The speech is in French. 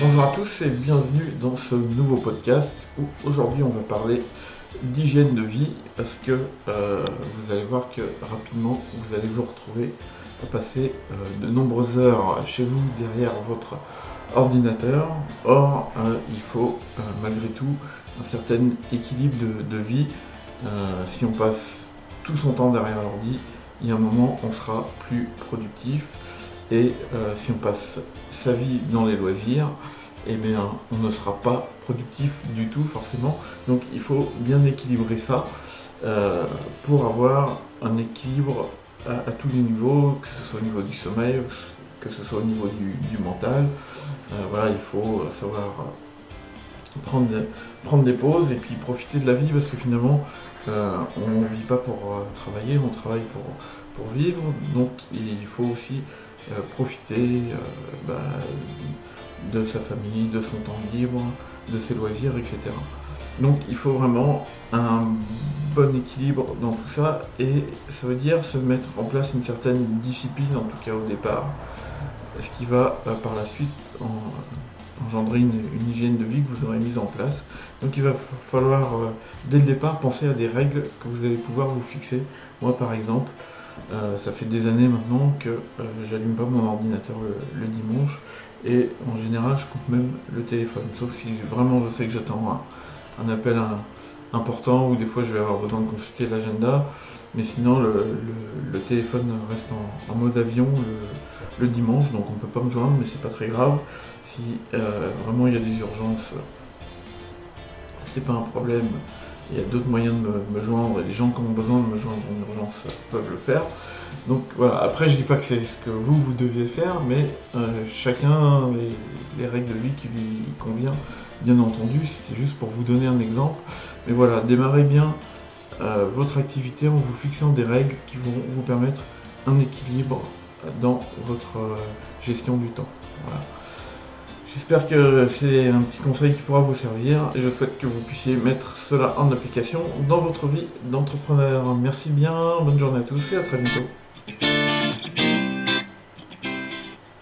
Bonjour à tous et bienvenue dans ce nouveau podcast où aujourd'hui on va parler d'hygiène de vie parce que euh, vous allez voir que rapidement vous allez vous retrouver à passer euh, de nombreuses heures chez vous derrière votre ordinateur. Or, euh, il faut malgré tout un certain équilibre de, de vie. si on passe tout son temps derrière l'ordi, il y a un moment on sera plus productif et si on passe sa vie dans les loisirs, eh bien, on ne sera pas productif du tout forcément. Donc il faut bien équilibrer ça euh, pour avoir un équilibre à, tous les niveaux, que ce soit au niveau du sommeil, que ce soit au niveau du, mental. Euh, voilà, il faut savoir prendre, prendre des pauses et puis profiter de la vie parce que finalement euh, on ne vit pas pour travailler, on travaille pour, pour vivre. Donc il faut aussi profiter bah, de sa famille, de son temps libre, de ses loisirs, etc. Donc il faut vraiment un bon équilibre dans tout ça et ça veut dire se mettre en place une certaine discipline, en tout cas au départ, ce qui va euh, par la suite engendrer une, hygiène de vie que vous aurez mise en place. Donc il va falloir euh, dès le départ penser à des règles que vous allez pouvoir vous fixer. Moi par exemple, euh, ça fait des années maintenant que euh, j'allume pas mon ordinateur le, dimanche et en général je coupe même le téléphone, sauf si vraiment je sais que j'attends un, appel important ou des fois je vais avoir besoin de consulter l'agenda, mais sinon le, téléphone reste en, mode avion le, dimanche, donc on peut pas me joindre, mais c'est pas très grave. Si euh, vraiment il y a des urgences, c'est pas un problème il y a d'autres moyens de me, joindre, et les gens qui ont besoin de me joindre en urgence peuvent le faire. Donc voilà, après je dis pas que c'est ce que vous, vous deviez faire, mais euh, chacun les, les, règles de vie qui lui convient, bien entendu, c'était juste pour vous donner un exemple. Mais voilà, démarrez bien euh, votre activité en vous fixant des règles qui vont vous permettre un équilibre dans votre euh, gestion du temps. J'espère que c'est un petit conseil qui pourra vous servir et je souhaite que vous puissiez mettre cela en application dans votre vie d'entrepreneur. Merci bien, bonne journée à tous et à très bientôt.